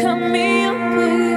Camille Boo.